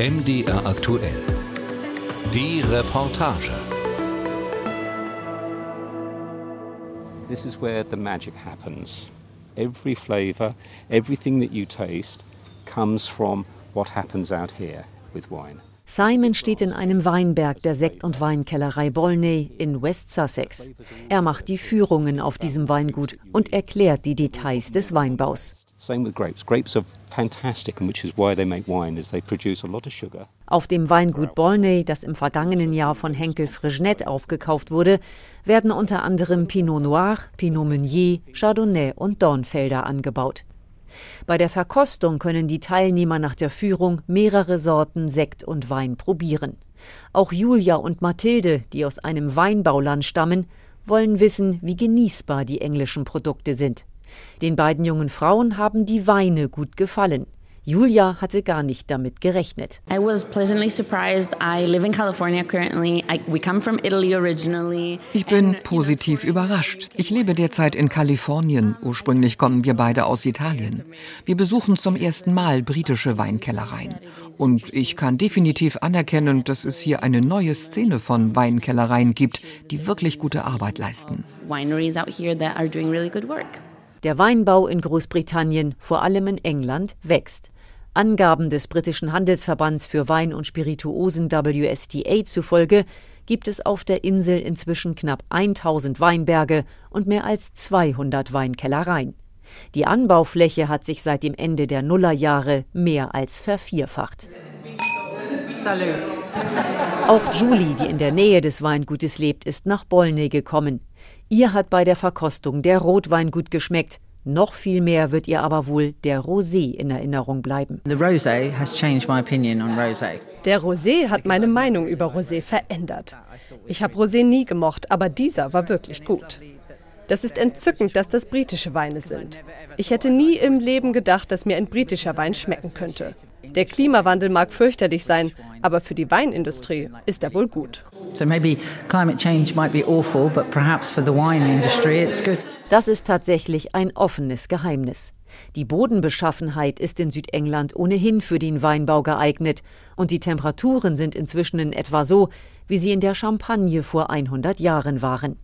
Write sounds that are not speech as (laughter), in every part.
MDR aktuell. Die Reportage. This is where the magic happens. Every flavor, everything that you taste comes from what happens out here with wine. Simon steht in einem Weinberg der Sekt- und Weinkellerei Bolney in West Sussex. Er macht die Führungen auf diesem Weingut und erklärt die Details des Weinbaus. Same with grapes. Grapes are Auf dem Weingut Bolney, das im vergangenen Jahr von Henkel Frigenet aufgekauft wurde, werden unter anderem Pinot Noir, Pinot Meunier, Chardonnay und Dornfelder angebaut. Bei der Verkostung können die Teilnehmer nach der Führung mehrere Sorten Sekt und Wein probieren. Auch Julia und Mathilde, die aus einem Weinbauland stammen, wollen wissen, wie genießbar die englischen Produkte sind. Den beiden jungen Frauen haben die Weine gut gefallen. Julia hatte gar nicht damit gerechnet. I was pleasantly surprised. I live in California currently. I, we come from Italy originally. Ich bin positiv überrascht. Ich lebe derzeit in Kalifornien. Ursprünglich kommen wir beide aus Italien. Wir besuchen zum ersten Mal britische Weinkellereien. Und ich kann definitiv anerkennen, dass es hier eine neue Szene von Weinkellereien gibt, die wirklich gute Arbeit leisten. Wineries out here that are doing really good work. Der Weinbau in Großbritannien, vor allem in England, wächst. Angaben des britischen Handelsverbands für Wein und Spirituosen WSTA zufolge gibt es auf der Insel inzwischen knapp 1000 Weinberge und mehr als 200 Weinkellereien. Die Anbaufläche hat sich seit dem Ende der Nullerjahre mehr als vervierfacht. Salut. Auch Julie, die in der Nähe des Weingutes lebt, ist nach Bolney gekommen. Ihr hat bei der Verkostung der Rotwein gut geschmeckt. Noch viel mehr wird ihr aber wohl der Rosé in Erinnerung bleiben. The rosé has changed my opinion on rosé. Der Rosé hat meine Meinung über Rosé verändert. Ich habe Rosé nie gemocht, aber dieser war wirklich gut. Das ist entzückend, dass das britische Weine sind. Ich hätte nie im Leben gedacht, dass mir ein britischer Wein schmecken könnte. Der Klimawandel mag fürchterlich sein, aber für die Weinindustrie ist er wohl gut. So maybe climate change might be awful, but perhaps for the wine industry it's good. Das ist tatsächlich ein offenes Geheimnis. Die Bodenbeschaffenheit ist in Südengland ohnehin für den Weinbau geeignet und die Temperaturen sind inzwischen in etwa so, wie sie in der Champagne vor 100 Jahren waren.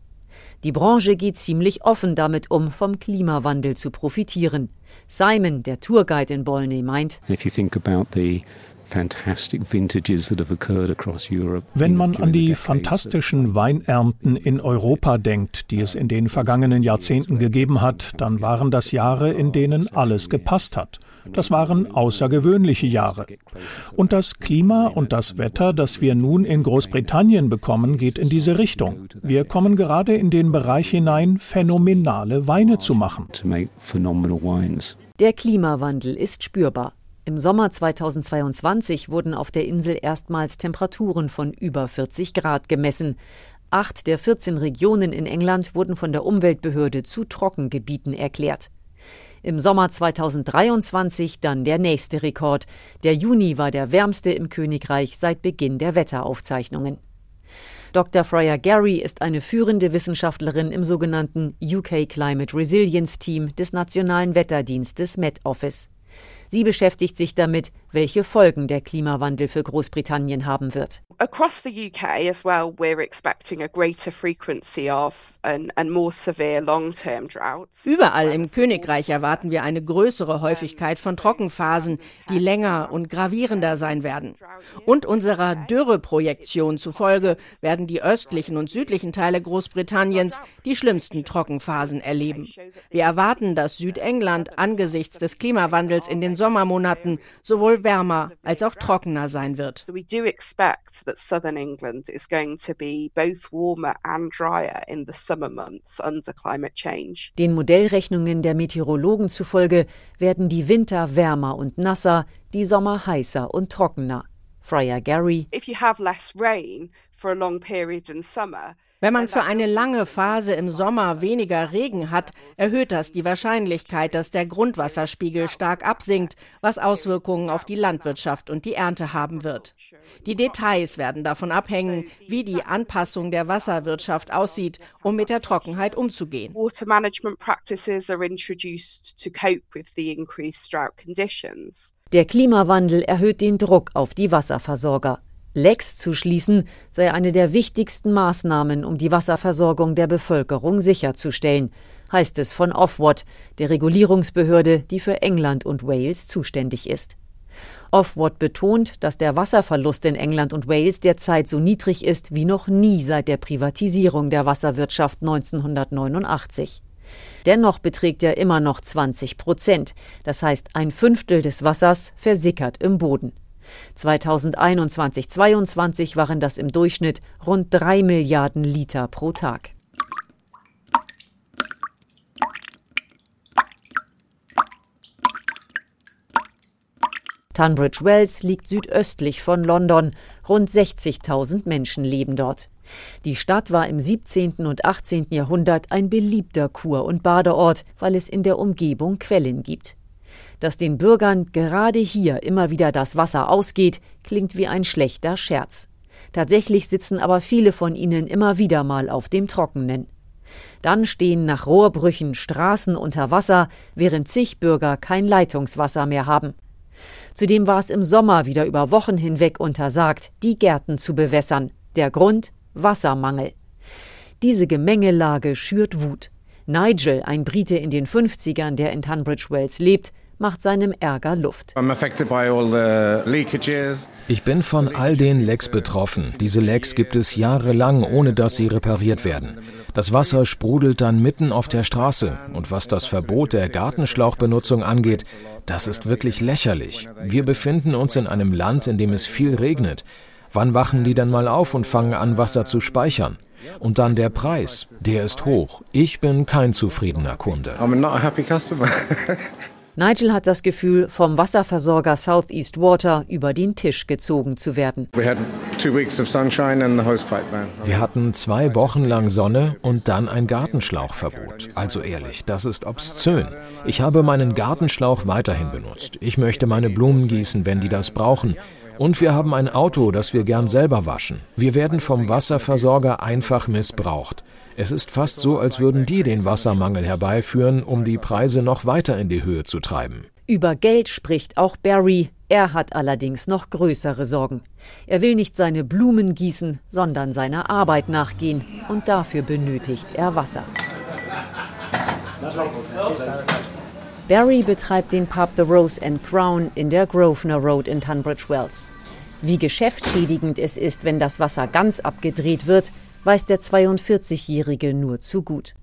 Die Branche geht ziemlich offen damit um, vom Klimawandel zu profitieren. Simon, der Tourguide in Bolney, meint, If you think about the fantastic vintages that have occurred across Europe. Wenn man an the die fantastischen Weinernten in Europa denkt, die es in den vergangenen Jahrzehnten gegeben hat, dann waren das Jahre, in denen alles gepasst hat. Das waren außergewöhnliche Jahre. Und das Klima und das Wetter, das wir nun in Großbritannien bekommen, geht in diese Richtung. Wir kommen gerade in den Bereich hinein, phänomenale Weine zu machen. to make phenomenal wines. der Klimawandel ist spürbar. Im Sommer 2022 wurden auf der Insel erstmals Temperaturen von über 40 Grad gemessen. Acht der 14 Regionen in England wurden von der Umweltbehörde zu Trockengebieten erklärt. Im Sommer 2023 dann der nächste Rekord. Der Juni war der wärmste im Königreich seit Beginn der Wetteraufzeichnungen. Dr. Freya Gary ist eine führende Wissenschaftlerin im sogenannten UK Climate Resilience Team des Nationalen Wetterdienstes Met Office. Sie beschäftigt sich damit, welche Folgen der Klimawandel für Großbritannien haben wird. across the UK as well, we're expecting a greater frequency of and, and more severe long-term droughts. Überall im Königreich erwarten wir eine größere Häufigkeit von Trockenphasen, die länger und gravierender sein werden. Und unserer Dürreprojektion zufolge werden die östlichen und südlichen Teile Großbritanniens die schlimmsten Trockenphasen erleben. Wir erwarten, dass Südengland angesichts des Klimawandels in den Sommermonaten sowohl wärmer als auch trockener sein wird. So we do expect that southern England is going to be both warmer and drier in the summer months under climate change. Den Modellrechnungen der Meteorologen zufolge werden die Winter wärmer und nasser, die Sommer heißer und trockener. Freya Gary Wenn man für eine lange Phase im Sommer weniger Regen hat, erhöht das die Wahrscheinlichkeit, dass der Grundwasserspiegel stark absinkt, was Auswirkungen auf die Landwirtschaft und die Ernte haben wird. Die Details werden davon abhängen, wie die Anpassung der Wasserwirtschaft aussieht, um mit der Trockenheit umzugehen. Water management practices are introduced to cope with the increased drought conditions. Der Klimawandel erhöht den Druck auf die Wasserversorger. Lecks zu schließen sei eine der wichtigsten Maßnahmen, um die Wasserversorgung der Bevölkerung sicherzustellen, heißt es von Ofwat, der Regulierungsbehörde, die für England und Wales zuständig ist. Ofwat betont, dass der Wasserverlust in England und Wales derzeit so niedrig ist wie noch nie seit der Privatisierung der Wasserwirtschaft 1989. Dennoch beträgt er immer noch 20 Prozent, das heißt ein Fünftel des Wassers versickert im Boden. 2021-22 waren das im Durchschnitt rund drei Milliarden Liter pro Tag. Tunbridge Wells liegt südöstlich von London. Rund 60.000 Menschen leben dort. Die Stadt war im 17. und 18. Jahrhundert ein beliebter Kur- und Badeort, weil es in der Umgebung Quellen gibt. Dass den Bürgern gerade hier immer wieder das Wasser ausgeht, klingt wie ein schlechter Scherz. Tatsächlich sitzen aber viele von ihnen immer wieder mal auf dem Trockenen. Dann stehen nach Rohrbrüchen Straßen unter Wasser, während zig Bürger kein Leitungswasser mehr haben. Zudem war es im Sommer wieder über Wochen hinweg untersagt, die Gärten zu bewässern. Der Grund Wassermangel. Diese Gemengelage schürt Wut. Nigel, ein Brite in den 50ern, der in Tunbridge Wells lebt, macht seinem Ärger Luft. Ich bin von all den Lecks betroffen. Diese Lecks gibt es jahrelang, ohne dass sie repariert werden. Das Wasser sprudelt dann mitten auf der Straße. Und was das Verbot der Gartenschlauchbenutzung angeht, das ist wirklich lächerlich. Wir befinden uns in einem Land, in dem es viel regnet. Wann wachen die denn mal auf und fangen an, Wasser zu speichern? Und dann der Preis, der ist hoch. Ich bin kein zufriedener Kunde. (laughs) Nigel hat das Gefühl, vom Wasserversorger Southeast Water über den Tisch gezogen zu werden. Wir hatten zwei Wochen lang Sonne und dann ein Gartenschlauchverbot. Also ehrlich, das ist obszön. Ich habe meinen Gartenschlauch weiterhin benutzt. Ich möchte meine Blumen gießen, wenn die das brauchen. Und wir haben ein Auto, das wir gern selber waschen. Wir werden vom Wasserversorger einfach missbraucht. Es ist fast so, als würden die den Wassermangel herbeiführen, um die Preise noch weiter in die Höhe zu treiben. Über Geld spricht auch Barry. Er hat allerdings noch größere Sorgen. Er will nicht seine Blumen gießen, sondern seiner Arbeit nachgehen. Und dafür benötigt er Wasser. Barry betreibt den Pub The Rose and Crown in der Grosvenor Road in Tunbridge Wells. Wie geschäftsschädigend es ist, wenn das Wasser ganz abgedreht wird, weiß der 42-Jährige nur zu gut.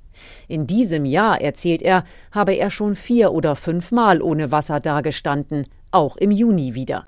In diesem Jahr, erzählt er, habe er schon vier oder fünfmal ohne Wasser dagestanden, auch im Juni wieder.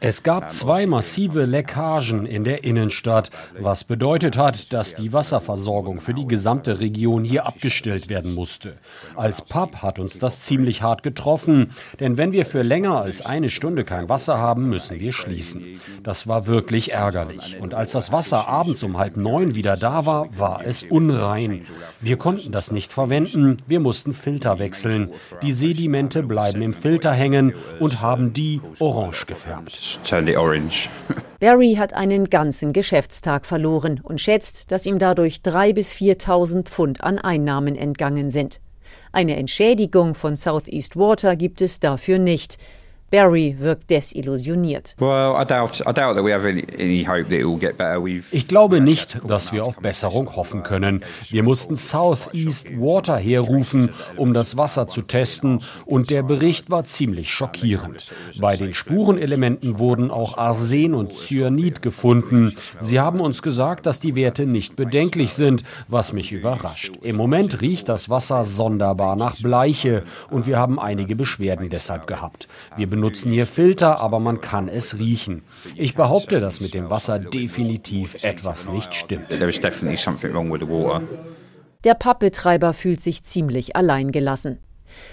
Es gab zwei massive Leckagen in der Innenstadt, was bedeutet hat, dass die Wasserversorgung für die gesamte Region hier abgestellt werden musste. Als Pub hat uns das ziemlich hart getroffen, denn wenn wir für länger als eine Stunde kein Wasser haben, müssen wir schließen. Das war wirklich ärgerlich. Und als das Wasser abends um halb neun wieder da war, war es unrein. Wir konnten das nicht verwenden, wir mussten mussten Filter wechseln. Die Sedimente bleiben im Filter hängen und haben die orange gefärbt. (laughs) Barry hat einen ganzen Geschäftstag verloren und schätzt, dass ihm dadurch 3.000 bis 4.000 Pfund an Einnahmen entgangen sind. Eine Entschädigung von Southeast Water gibt es dafür nicht. Barry wirkt desillusioniert. Ich glaube nicht, dass wir auf Besserung hoffen können. Wir mussten Southeast Water herrufen, um das Wasser zu testen, und der Bericht war ziemlich schockierend. Bei den Spurenelementen wurden auch Arsen und Cyanid gefunden. Sie haben uns gesagt, dass die Werte nicht bedenklich sind, was mich überrascht. Im Moment riecht das Wasser sonderbar nach Bleiche und wir haben einige Beschwerden deshalb gehabt. Wir benutzen hier Filter, aber man kann es riechen. Ich behaupte, dass mit dem Wasser definitiv etwas nicht stimmt. Der Pappbetreiber fühlt sich ziemlich alleingelassen.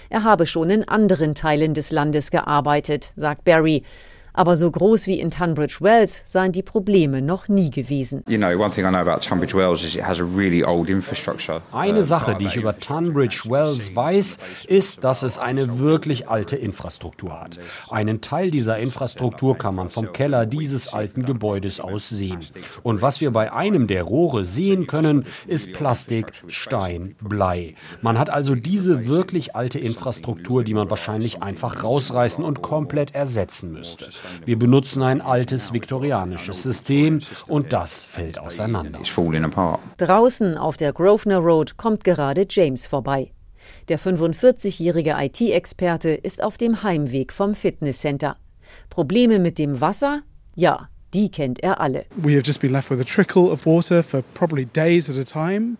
Er habe schon in anderen Teilen des Landes gearbeitet, sagt Barry. Aber so groß wie in Tunbridge Wells seien die Probleme noch nie gewesen. Eine Sache, die ich über Tunbridge Wells weiß, ist, dass es eine wirklich alte Infrastruktur hat. Einen Teil dieser Infrastruktur kann man vom Keller dieses alten Gebäudes aus sehen. Und was wir bei einem der Rohre sehen können, ist Plastik, Stein, Blei. Man hat also diese wirklich alte Infrastruktur, die man wahrscheinlich einfach rausreißen und komplett ersetzen müsste. Wir benutzen ein altes viktorianisches System und das fällt auseinander. Draußen auf der Grosvenor Road kommt gerade James vorbei. Der 45-jährige IT-Experte ist auf dem Heimweg vom Fitnesscenter. Probleme mit dem Wasser? Ja, die kennt er alle.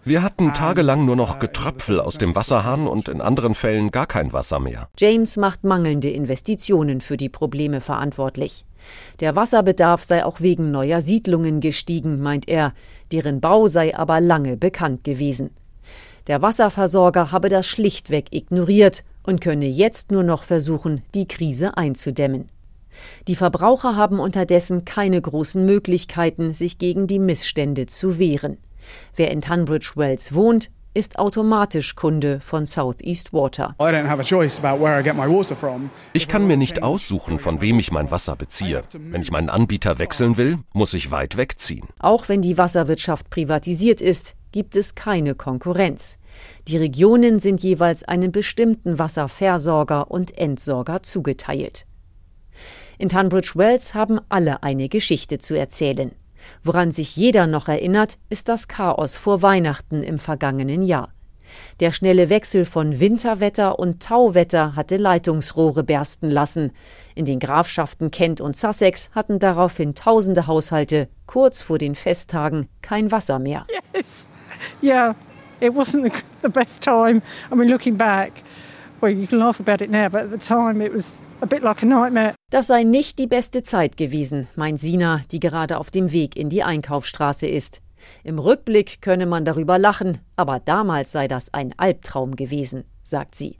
Wir hatten tagelang nur noch Getröpfel aus dem Wasserhahn und in anderen Fällen gar kein Wasser mehr. James macht mangelnde Investitionen für die Probleme verantwortlich. Der Wasserbedarf sei auch wegen neuer Siedlungen gestiegen, meint er, deren Bau sei aber lange bekannt gewesen. Der Wasserversorger habe das schlichtweg ignoriert und könne jetzt nur noch versuchen, die Krise einzudämmen. Die Verbraucher haben unterdessen keine großen Möglichkeiten, sich gegen die Missstände zu wehren. Wer in Tunbridge Wells wohnt, ist automatisch Kunde von Southeast Water. Ich kann mir nicht aussuchen, von wem ich mein Wasser beziehe. Wenn ich meinen Anbieter wechseln will, muss ich weit wegziehen. Auch wenn die Wasserwirtschaft privatisiert ist, gibt es keine Konkurrenz. Die Regionen sind jeweils einem bestimmten Wasserversorger und Entsorger zugeteilt. In Tunbridge Wells haben alle eine Geschichte zu erzählen. Woran sich jeder noch erinnert, ist das Chaos vor Weihnachten im vergangenen Jahr. Der schnelle Wechsel von Winterwetter und Tauwetter hatte Leitungsrohre bersten lassen. In den Grafschaften Kent und Sussex hatten daraufhin tausende Haushalte kurz vor den Festtagen kein Wasser mehr. Yes. Yeah, it wasn't the, best time. I mean, looking back, well, you can laugh about it now, but at the time it was das sei nicht die beste Zeit gewesen, meint Sina, die gerade auf dem Weg in die Einkaufsstraße ist. Im Rückblick könne man darüber lachen, aber damals sei das ein Albtraum gewesen, sagt sie.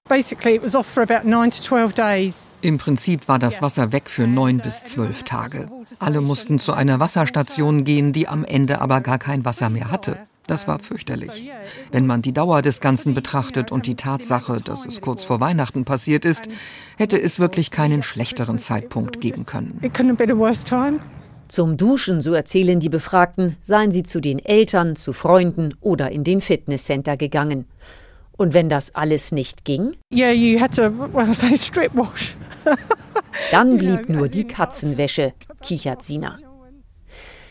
Im Prinzip war das Wasser weg für neun bis zwölf Tage. Alle mussten zu einer Wasserstation gehen, die am Ende aber gar kein Wasser mehr hatte. Das war fürchterlich. Wenn man die Dauer des Ganzen betrachtet und die Tatsache, dass es kurz vor Weihnachten passiert ist, hätte es wirklich keinen schlechteren Zeitpunkt geben können. Zum Duschen, so erzählen die Befragten, seien sie zu den Eltern, zu Freunden oder in den Fitnesscenter gegangen. Und wenn das alles nicht ging? (laughs) Dann blieb nur die Katzenwäsche, kichert Sina.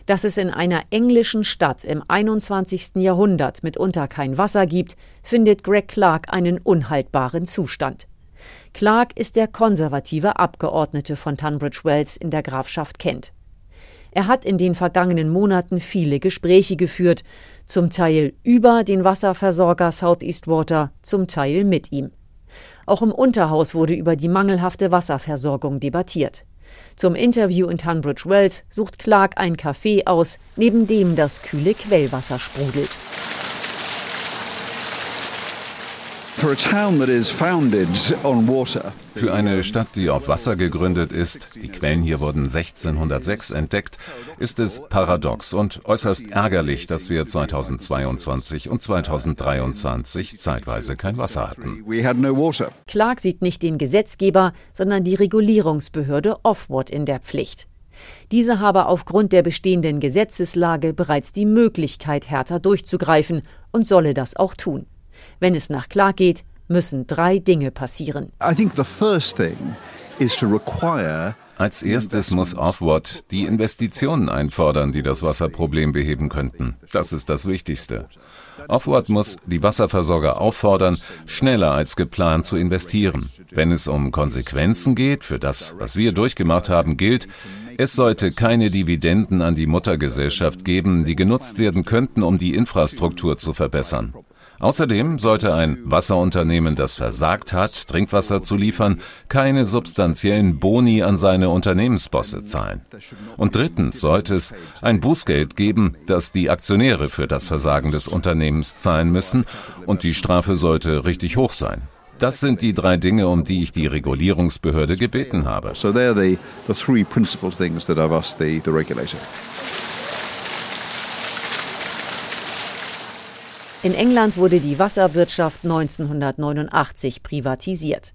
Dass es in einer englischen Stadt im 21. Jahrhundert mitunter kein Wasser gibt, findet Greg Clark einen unhaltbaren Zustand. Clark ist der konservative Abgeordnete von Tunbridge Wells in der Grafschaft Kent. Er hat in den vergangenen Monaten viele Gespräche geführt, zum Teil über den Wasserversorger Southeast Water, zum Teil mit ihm. Auch im Unterhaus wurde über die mangelhafte Wasserversorgung debattiert. Zum Interview in Tunbridge Wells sucht Clark ein Café aus, neben dem das kühle Quellwasser sprudelt. Für eine Stadt, die auf Wasser gegründet ist, die Quellen hier wurden 1606 entdeckt, ist es paradox und äußerst ärgerlich, dass wir 2022 und 2023 zeitweise kein Wasser hatten. Clark sieht nicht den Gesetzgeber, sondern die Regulierungsbehörde Offward in der Pflicht. Diese habe aufgrund der bestehenden Gesetzeslage bereits die Möglichkeit, härter durchzugreifen und solle das auch tun. Wenn es nach Clark geht, müssen drei Dinge passieren. Als erstes muss Offward die Investitionen einfordern, die das Wasserproblem beheben könnten. Das ist das Wichtigste. Offward muss die Wasserversorger auffordern, schneller als geplant zu investieren. Wenn es um Konsequenzen geht, für das, was wir durchgemacht haben, gilt, es sollte keine Dividenden an die Muttergesellschaft geben, die genutzt werden könnten, um die Infrastruktur zu verbessern. Außerdem sollte ein Wasserunternehmen, das versagt hat, Trinkwasser zu liefern, keine substanziellen Boni an seine Unternehmensbosse zahlen. Und drittens sollte es ein Bußgeld geben, das die Aktionäre für das Versagen des Unternehmens zahlen müssen, und die Strafe sollte richtig hoch sein. Das sind die drei Dinge, um die ich die Regulierungsbehörde gebeten habe. So they're the, the three principal things that I've asked the, the regulator. In England wurde die Wasserwirtschaft 1989 privatisiert.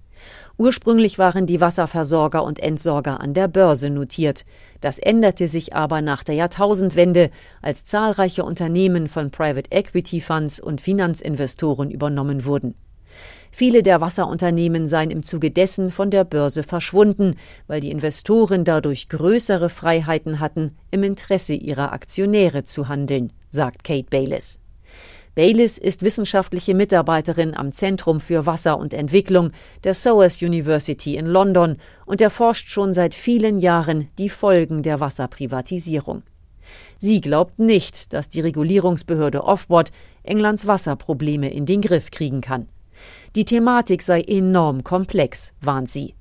Ursprünglich waren die Wasserversorger und Entsorger an der Börse notiert. Das änderte sich aber nach der Jahrtausendwende, als zahlreiche Unternehmen von Private Equity Funds und Finanzinvestoren übernommen wurden. Viele der Wasserunternehmen seien im Zuge dessen von der Börse verschwunden, weil die Investoren dadurch größere Freiheiten hatten, im Interesse ihrer Aktionäre zu handeln, sagt Kate Bayliss. Bayliss ist wissenschaftliche Mitarbeiterin am Zentrum für Wasser und Entwicklung der SOAS University in London und erforscht schon seit vielen Jahren die Folgen der Wasserprivatisierung. Sie glaubt nicht, dass die Regulierungsbehörde Ofwat Englands Wasserprobleme in den Griff kriegen kann. Die Thematik sei enorm komplex, warnt sie.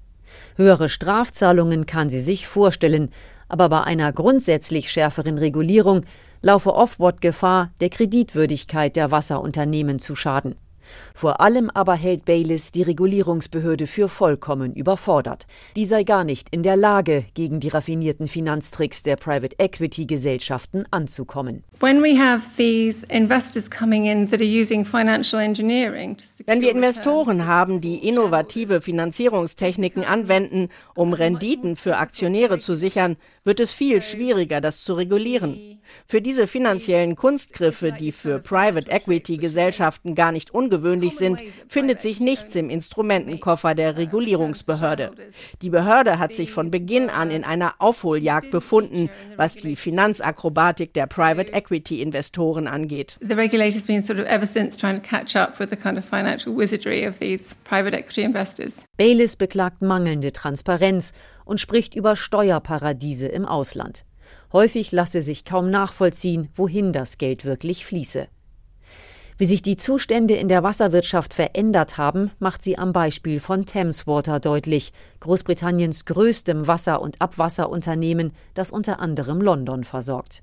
Höhere Strafzahlungen kann sie sich vorstellen, aber bei einer grundsätzlich schärferen Regulierung laufe Offboard Gefahr, der Kreditwürdigkeit der Wasserunternehmen zu schaden. Vor allem aber hält Bayliss die Regulierungsbehörde für vollkommen überfordert. Die sei gar nicht in der Lage, gegen die raffinierten Finanztricks der Private Equity Gesellschaften anzukommen. Wenn wir Investoren haben, die innovative Finanzierungstechniken anwenden, um Renditen für Aktionäre zu sichern, wird es viel schwieriger, das zu regulieren. Für diese finanziellen Kunstgriffe, die für Private Equity Gesellschaften gar nicht ungewöhnlich sind, findet sich nichts im Instrumentenkoffer der Regulierungsbehörde. Die Behörde hat sich von Beginn an in einer Aufholjagd befunden, was die Finanzakrobatik der Private Equity Equity Investoren angeht. The regulator's been sort of ever since trying to catch up with the kind of financial wizardry of these private equity investors. Bayliss beklagt mangelnde Transparenz und spricht über Steuerparadiese im Ausland. Häufig lasse sich kaum nachvollziehen, wohin das Geld wirklich fließe. Wie sich die Zustände in der Wasserwirtschaft verändert haben, macht sie am Beispiel von Thameswater deutlich, Großbritanniens größtem Wasser- und Abwasserunternehmen, das unter anderem London versorgt.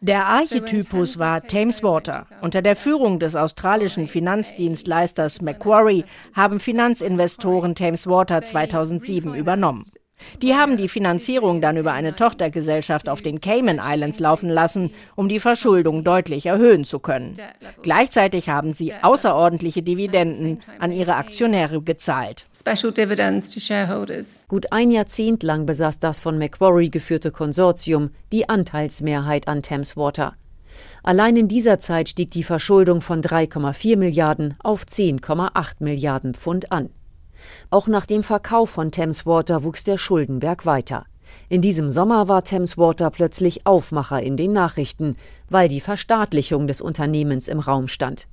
Der Archetypus war Thameswater. Unter der Führung des australischen Finanzdienstleisters Macquarie haben Finanzinvestoren Thameswater 2007 übernommen. Die haben die Finanzierung dann über eine Tochtergesellschaft auf den Cayman Islands laufen lassen, um die Verschuldung deutlich erhöhen zu können. Gleichzeitig haben sie außerordentliche Dividenden an ihre Aktionäre gezahlt. Gut ein Jahrzehnt lang besaß das von Macquarie geführte Konsortium die Anteilsmehrheit an Thames Water. Allein in dieser Zeit stieg die Verschuldung von 3,4 Milliarden auf 10,8 Milliarden Pfund an. Auch nach dem Verkauf von Thameswater wuchs der Schuldenberg weiter. In diesem Sommer war Thameswater plötzlich Aufmacher in den Nachrichten, weil die Verstaatlichung des Unternehmens im Raum stand.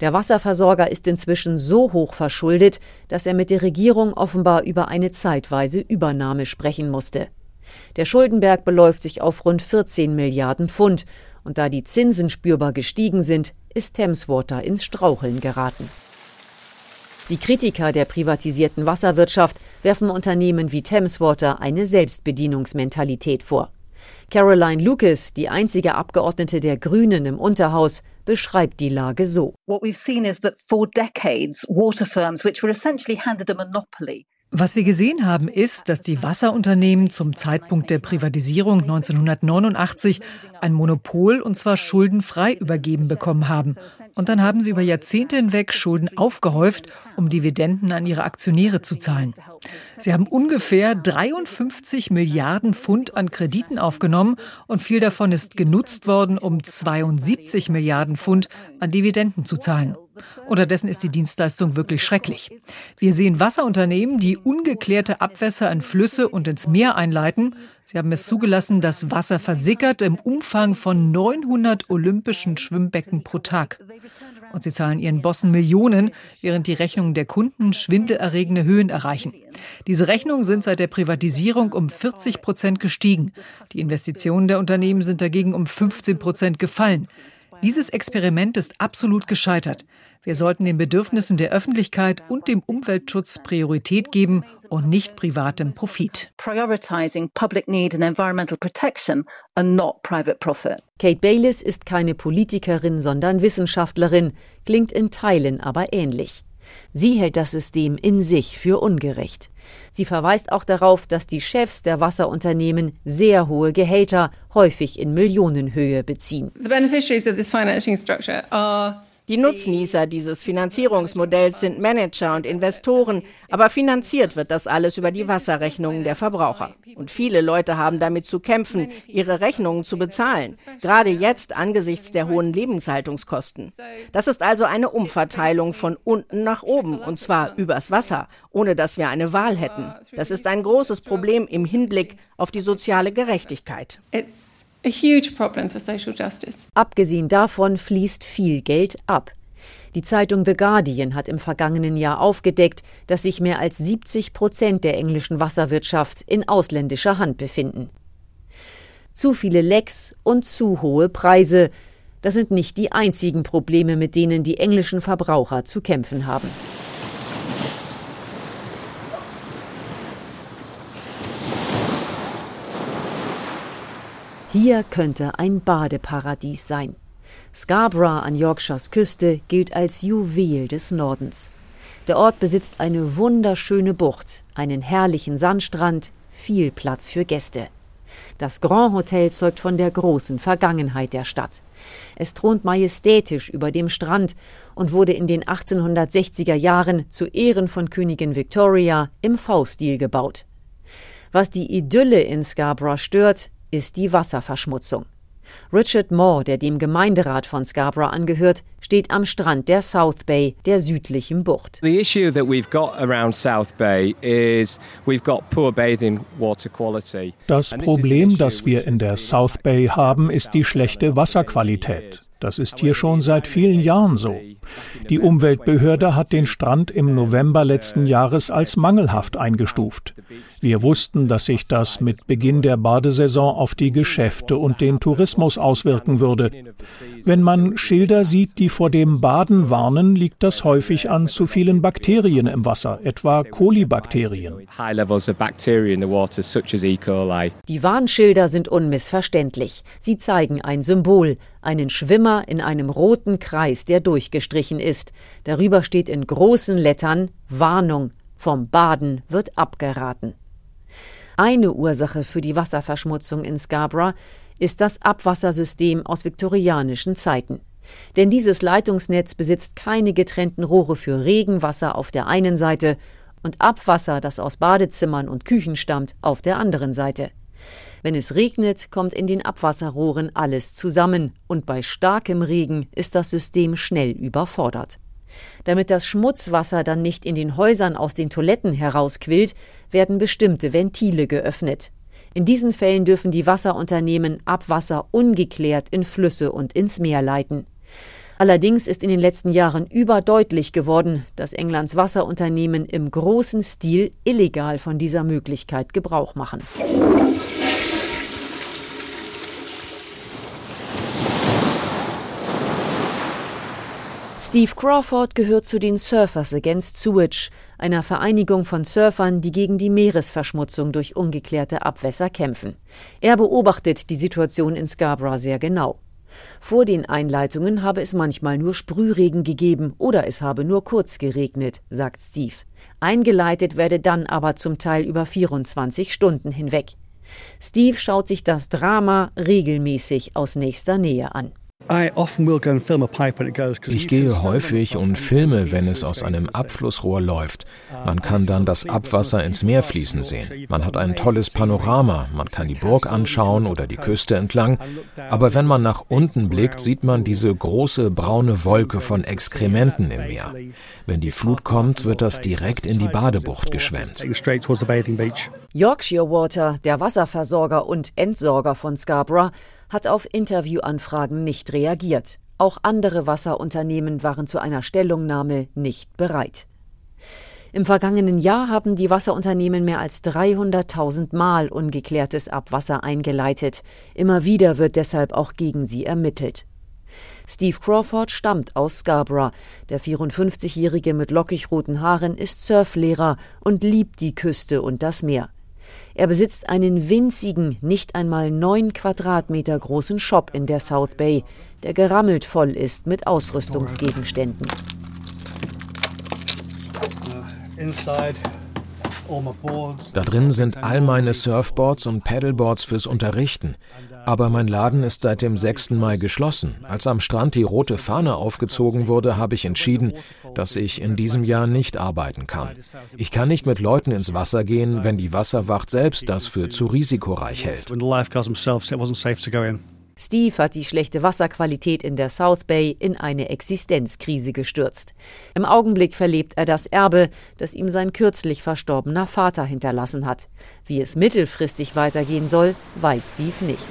Der Wasserversorger ist inzwischen so hoch verschuldet, dass er mit der Regierung offenbar über eine zeitweise Übernahme sprechen musste. Der Schuldenberg beläuft sich auf rund 14 Milliarden Pfund, und da die Zinsen spürbar gestiegen sind, ist Thameswater ins Straucheln geraten. Die Kritiker der privatisierten Wasserwirtschaft werfen Unternehmen wie Thameswater eine Selbstbedienungsmentalität vor. Caroline Lucas, die einzige Abgeordnete der Grünen im Unterhaus, beschreibt die Lage so. What we've seen is that for decades water firms which were essentially handed a monopoly was wir gesehen haben, ist, dass die Wasserunternehmen zum Zeitpunkt der Privatisierung 1989 ein Monopol und zwar schuldenfrei übergeben bekommen haben. Und dann haben sie über Jahrzehnte hinweg Schulden aufgehäuft, um Dividenden an ihre Aktionäre zu zahlen. Sie haben ungefähr 53 Milliarden Pfund an Krediten aufgenommen und viel davon ist genutzt worden, um 72 Milliarden Pfund an Dividenden zu zahlen. Unterdessen ist die Dienstleistung wirklich schrecklich. Wir sehen Wasserunternehmen, die ungeklärte Abwässer in Flüsse und ins Meer einleiten. Sie haben es zugelassen, dass Wasser versickert im Umfang von 900 olympischen Schwimmbecken pro Tag. Und sie zahlen ihren Bossen Millionen, während die Rechnungen der Kunden schwindelerregende Höhen erreichen. Diese Rechnungen sind seit der Privatisierung um 40 Prozent gestiegen. Die Investitionen der Unternehmen sind dagegen um 15 Prozent gefallen. Dieses Experiment ist absolut gescheitert. Wir sollten den Bedürfnissen der Öffentlichkeit und dem Umweltschutz Priorität geben und nicht privatem Profit. Prioritizing public need and environmental protection and not private profit. Kate Bayliss ist keine Politikerin, sondern Wissenschaftlerin, klingt in Teilen aber ähnlich. Sie hält das System in sich für ungerecht. Sie verweist auch darauf, dass die Chefs der Wasserunternehmen sehr hohe Gehälter, häufig in Millionenhöhe, beziehen. The beneficiaries of this financing structure are die Nutznießer dieses Finanzierungsmodells sind Manager und Investoren, aber finanziert wird das alles über die Wasserrechnungen der Verbraucher. Und viele Leute haben damit zu kämpfen, ihre Rechnungen zu bezahlen, gerade jetzt angesichts der hohen Lebenshaltungskosten. Das ist also eine Umverteilung von unten nach oben, und zwar übers Wasser, ohne dass wir eine Wahl hätten. Das ist ein großes Problem im Hinblick auf die soziale Gerechtigkeit. It's a huge problem for social justice. Abgesehen davon fließt viel Geld ab. Die Zeitung The Guardian hat im vergangenen Jahr aufgedeckt, dass sich mehr als 70 Prozent der englischen Wasserwirtschaft in ausländischer Hand befinden. Zu viele Lecks und zu hohe Preise, das sind nicht die einzigen Probleme, mit denen die englischen Verbraucher zu kämpfen haben. Hier könnte ein Badeparadies sein. Scarborough an Yorkshires Küste gilt als Juwel des Nordens. Der Ort besitzt eine wunderschöne Bucht, einen herrlichen Sandstrand, viel Platz für Gäste. Das Grand Hotel zeugt von der großen Vergangenheit der Stadt. Es thront majestätisch über dem Strand und wurde in den 1860er Jahren zu Ehren von Königin Victoria im V-Stil gebaut. Was die Idylle in Scarborough stört, ist die Wasserverschmutzung. Richard Moore, der dem Gemeinderat von Scarborough angehört, steht am Strand der South Bay, der südlichen Bucht. The issue that we've got around South Bay is we've got poor bathing water quality. Das Problem, das wir in der South Bay haben, ist die schlechte Wasserqualität. Das ist hier schon seit vielen Jahren so. Die Umweltbehörde hat den Strand im November letzten Jahres als mangelhaft eingestuft. Wir wussten, dass sich das mit Beginn der Badesaison auf die Geschäfte und den Tourismus auswirken würde. Wenn man Schilder sieht, die vor dem Baden warnen, liegt das häufig an zu vielen Bakterien im Wasser, etwa Kolibakterien. E. Die Warnschilder sind unmissverständlich. Sie zeigen ein Symbol, einen Schwimmer in einem roten Kreis, der durchgestrichen ist. Darüber steht in großen Lettern Warnung, vom Baden wird abgeraten. Eine Ursache für die Wasserverschmutzung in Scarborough ist das Abwassersystem aus viktorianischen Zeiten. Denn dieses Leitungsnetz besitzt keine getrennten Rohre für Regenwasser auf der einen Seite und Abwasser, das aus Badezimmern und Küchen stammt, auf der anderen Seite. Wenn es regnet, kommt in den Abwasserrohren alles zusammen, und bei starkem Regen ist das System schnell überfordert. Damit das Schmutzwasser dann nicht in den Häusern aus den Toiletten herausquillt, werden bestimmte Ventile geöffnet. In diesen Fällen dürfen die Wasserunternehmen Abwasser ungeklärt in Flüsse und ins Meer leiten. Allerdings ist in den letzten Jahren überdeutlich geworden, dass Englands Wasserunternehmen im großen Stil illegal von dieser Möglichkeit Gebrauch machen. Steve Crawford gehört zu den Surfers Against Sewage, einer Vereinigung von Surfern, die gegen die Meeresverschmutzung durch ungeklärte Abwässer kämpfen. Er beobachtet die Situation in Scarborough sehr genau. Vor den Einleitungen habe es manchmal nur Sprühregen gegeben oder es habe nur kurz geregnet, sagt Steve. Eingeleitet werde dann aber zum Teil über 24 Stunden hinweg. Steve schaut sich das Drama regelmäßig aus nächster Nähe an. Ich gehe häufig und filme, wenn es aus einem Abflussrohr läuft. Man kann dann das Abwasser ins Meer fließen sehen. Man hat ein tolles Panorama, man kann die Burg anschauen oder die Küste entlang. Aber wenn man nach unten blickt, sieht man diese große braune Wolke von Exkrementen im Meer. Wenn die Flut kommt, wird das direkt in die Badebucht geschwemmt. Yorkshire Water, der Wasserversorger und Entsorger von Scarborough, hat auf Interviewanfragen nicht reagiert. Auch andere Wasserunternehmen waren zu einer Stellungnahme nicht bereit. Im vergangenen Jahr haben die Wasserunternehmen mehr als 300.000 Mal ungeklärtes Abwasser eingeleitet. Immer wieder wird deshalb auch gegen sie ermittelt. Steve Crawford stammt aus Scarborough. Der 54-Jährige mit lockig roten Haaren ist Surflehrer und liebt die Küste und das Meer. Er besitzt einen winzigen, nicht einmal neun Quadratmeter großen Shop in der South Bay, der gerammelt voll ist mit Ausrüstungsgegenständen. Da drin sind all meine Surfboards und Paddleboards fürs Unterrichten. Aber mein Laden ist seit dem 6. Mai geschlossen. Als am Strand die rote Fahne aufgezogen wurde, habe ich entschieden, dass ich in diesem Jahr nicht arbeiten kann. Ich kann nicht mit Leuten ins Wasser gehen, wenn die Wasserwacht selbst das für zu risikoreich hält. Steve hat die schlechte Wasserqualität in der South Bay in eine Existenzkrise gestürzt. Im Augenblick verlebt er das Erbe, das ihm sein kürzlich verstorbener Vater hinterlassen hat. Wie es mittelfristig weitergehen soll, weiß Steve nicht.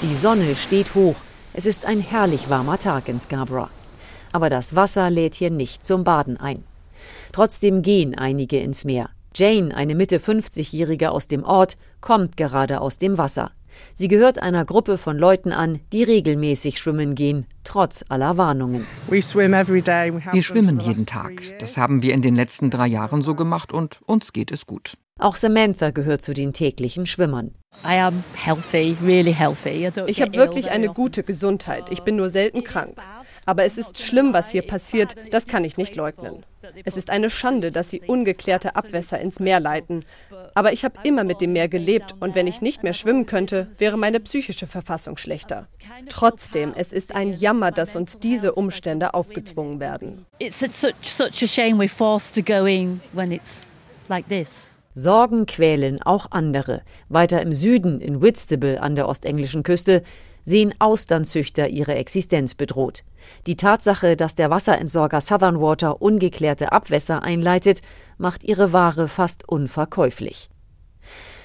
Die Sonne steht hoch. Es ist ein herrlich warmer Tag in Scarborough. Aber das Wasser lädt hier nicht zum Baden ein. Trotzdem gehen einige ins Meer. Jane, eine Mitte 50-Jährige aus dem Ort, kommt gerade aus dem Wasser. Sie gehört einer Gruppe von Leuten an, die regelmäßig schwimmen gehen, trotz aller Warnungen. Wir schwimmen jeden Tag. Das haben wir in den letzten drei Jahren so gemacht und uns geht es gut. Auch Samantha gehört zu den täglichen Schwimmern. Ich habe wirklich eine gute Gesundheit. Ich bin nur selten krank. Aber es ist schlimm, was hier passiert. Das kann ich nicht leugnen. Es ist eine Schande, dass sie ungeklärte Abwässer ins Meer leiten. Aber ich habe immer mit dem Meer gelebt und wenn ich nicht mehr schwimmen könnte, wäre meine psychische Verfassung schlechter. Trotzdem, es ist ein Jammer, dass uns diese Umstände aufgezwungen werden. Sorgen quälen auch andere. Weiter im Süden, in Whitstable an der ostenglischen Küste, sehen Austernzüchter ihre Existenz bedroht. Die Tatsache, dass der Wasserentsorger Southern Water ungeklärte Abwässer einleitet, macht ihre Ware fast unverkäuflich.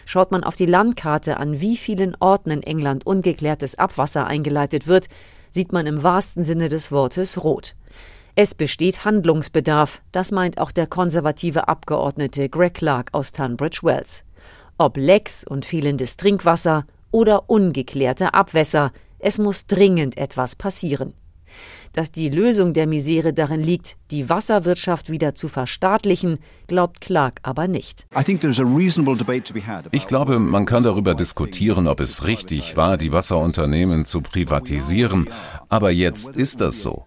Schaut man auf die Landkarte an, wie vielen Orten in England ungeklärtes Abwasser eingeleitet wird, sieht man im wahrsten Sinne des Wortes rot. Es besteht Handlungsbedarf, das meint auch der konservative Abgeordnete Greg Clark aus Tunbridge Wells. Ob Lecks und fehlendes Trinkwasser oder ungeklärte Abwässer. Es muss dringend etwas passieren. Dass die Lösung der Misere darin liegt, die Wasserwirtschaft wieder zu verstaatlichen, glaubt Clark aber nicht. Ich glaube, man kann darüber diskutieren, ob es richtig war, die Wasserunternehmen zu privatisieren. Aber jetzt ist das so.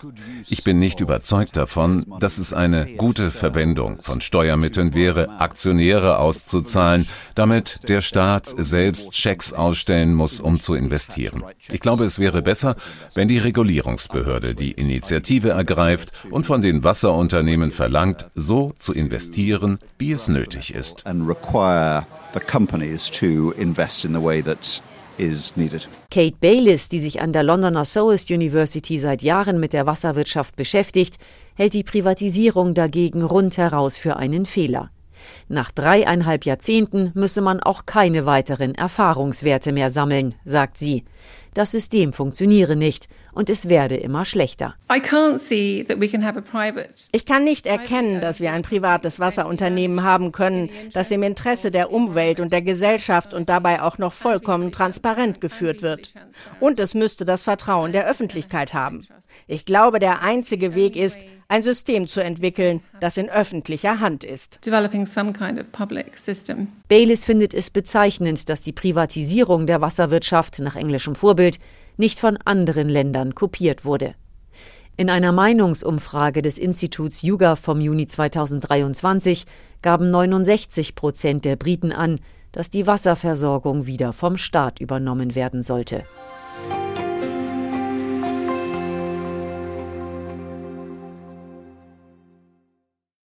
Ich bin nicht überzeugt davon, dass es eine gute Verwendung von Steuermitteln wäre, Aktionäre auszuzahlen, damit der Staat selbst Schecks ausstellen muss, um zu investieren. Ich glaube, es wäre besser, wenn die Regulierungsbehörde die Initiative ergreift und von den Wasserunternehmen verlangt, so zu investieren, wie es nötig ist. Kate Bayliss, die sich an der Londoner Souls University seit Jahren mit der Wasserwirtschaft beschäftigt, hält die Privatisierung dagegen rundheraus für einen Fehler. Nach dreieinhalb Jahrzehnten müsse man auch keine weiteren Erfahrungswerte mehr sammeln, sagt sie. Das System funktioniere nicht und es werde immer schlechter. Ich kann nicht erkennen, dass wir ein privates Wasserunternehmen haben können, das im Interesse der Umwelt und der Gesellschaft und dabei auch noch vollkommen transparent geführt wird. Und es müsste das Vertrauen der Öffentlichkeit haben. Ich glaube, der einzige Weg ist, ein System zu entwickeln, das in öffentlicher Hand ist. Bayliss findet es bezeichnend, dass die Privatisierung der Wasserwirtschaft nach englischem Vorbild nicht von anderen Ländern kopiert wurde. In einer Meinungsumfrage des Instituts YouGov vom Juni 2023 gaben 69 Prozent der Briten an, dass die Wasserversorgung wieder vom Staat übernommen werden sollte.